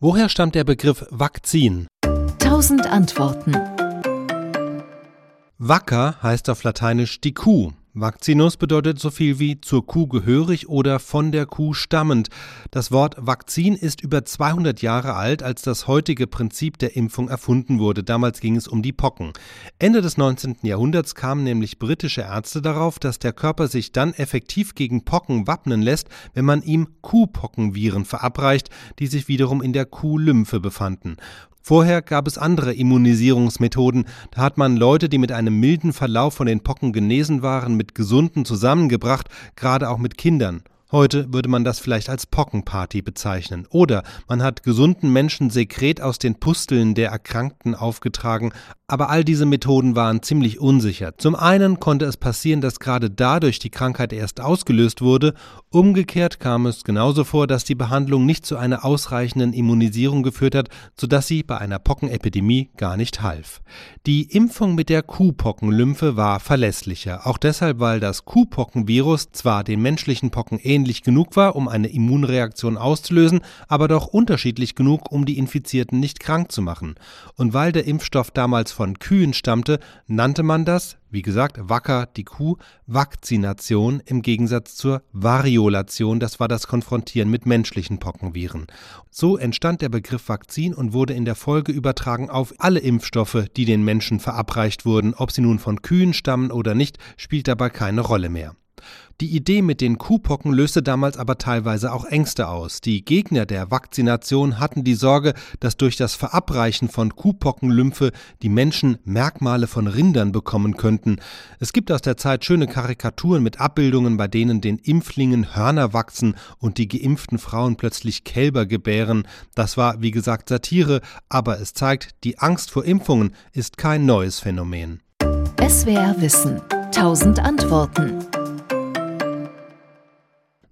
Woher stammt der Begriff Vakzin? Tausend Antworten. Vaca heißt auf Lateinisch die Kuh. Vaccinus bedeutet so viel wie zur Kuh gehörig oder von der Kuh stammend. Das Wort Vakzin ist über 200 Jahre alt, als das heutige Prinzip der Impfung erfunden wurde. Damals ging es um die Pocken. Ende des 19. Jahrhunderts kamen nämlich britische Ärzte darauf, dass der Körper sich dann effektiv gegen Pocken wappnen lässt, wenn man ihm Kuhpockenviren verabreicht, die sich wiederum in der Kuhlymphe befanden. Vorher gab es andere Immunisierungsmethoden. Da hat man Leute, die mit einem milden Verlauf von den Pocken genesen waren, mit Gesunden zusammengebracht, gerade auch mit Kindern. Heute würde man das vielleicht als Pockenparty bezeichnen. Oder man hat gesunden Menschen Sekret aus den Pusteln der Erkrankten aufgetragen, aber all diese Methoden waren ziemlich unsicher. Zum einen konnte es passieren, dass gerade dadurch die Krankheit erst ausgelöst wurde, umgekehrt kam es genauso vor, dass die Behandlung nicht zu einer ausreichenden Immunisierung geführt hat, sodass sie bei einer Pockenepidemie gar nicht half. Die Impfung mit der Kuhpockenlymphe war verlässlicher, auch deshalb, weil das Kuhpockenvirus zwar den menschlichen Pocken ähnlich genug war, um eine Immunreaktion auszulösen, aber doch unterschiedlich genug, um die Infizierten nicht krank zu machen. Und weil der Impfstoff damals von Kühen stammte, nannte man das, wie gesagt, Wacker, die Kuh, Vakzination im Gegensatz zur Variolation, das war das Konfrontieren mit menschlichen Pockenviren. So entstand der Begriff Vakzin und wurde in der Folge übertragen auf alle Impfstoffe, die den Menschen verabreicht wurden, ob sie nun von Kühen stammen oder nicht, spielt dabei keine Rolle mehr. Die Idee mit den Kuhpocken löste damals aber teilweise auch Ängste aus. Die Gegner der Vakzination hatten die Sorge, dass durch das Verabreichen von Kuhpockenlymphe die Menschen Merkmale von Rindern bekommen könnten. Es gibt aus der Zeit schöne Karikaturen mit Abbildungen, bei denen den Impflingen Hörner wachsen und die geimpften Frauen plötzlich Kälber gebären. Das war, wie gesagt, Satire, aber es zeigt, die Angst vor Impfungen ist kein neues Phänomen. SWR Wissen. Tausend Antworten.